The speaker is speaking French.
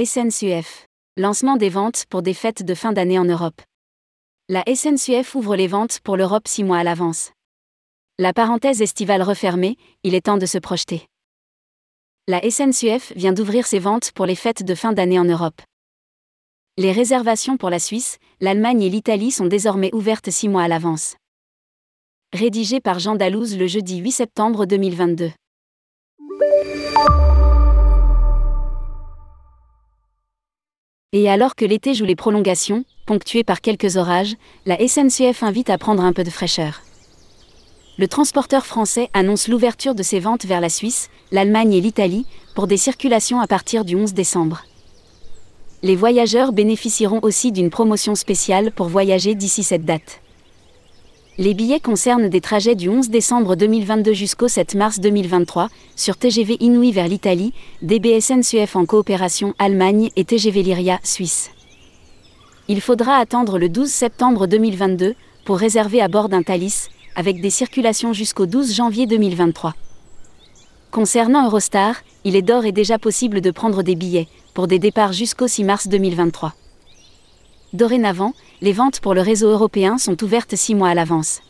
SNCF. Lancement des ventes pour des fêtes de fin d'année en Europe. La SNCF ouvre les ventes pour l'Europe six mois à l'avance. La parenthèse estivale refermée, il est temps de se projeter. La SNCF vient d'ouvrir ses ventes pour les fêtes de fin d'année en Europe. Les réservations pour la Suisse, l'Allemagne et l'Italie sont désormais ouvertes six mois à l'avance. Rédigé par Jean Dalouse le jeudi 8 septembre 2022. Et alors que l'été joue les prolongations, ponctuées par quelques orages, la SNCF invite à prendre un peu de fraîcheur. Le transporteur français annonce l'ouverture de ses ventes vers la Suisse, l'Allemagne et l'Italie, pour des circulations à partir du 11 décembre. Les voyageurs bénéficieront aussi d'une promotion spéciale pour voyager d'ici cette date. Les billets concernent des trajets du 11 décembre 2022 jusqu'au 7 mars 2023 sur TGV Inouï vers l'Italie, DBSNCF en coopération Allemagne et TGV Lyria Suisse. Il faudra attendre le 12 septembre 2022 pour réserver à bord d'un Thalys, avec des circulations jusqu'au 12 janvier 2023. Concernant Eurostar, il est d'ores et déjà possible de prendre des billets pour des départs jusqu'au 6 mars 2023. Dorénavant, les ventes pour le réseau européen sont ouvertes six mois à l'avance.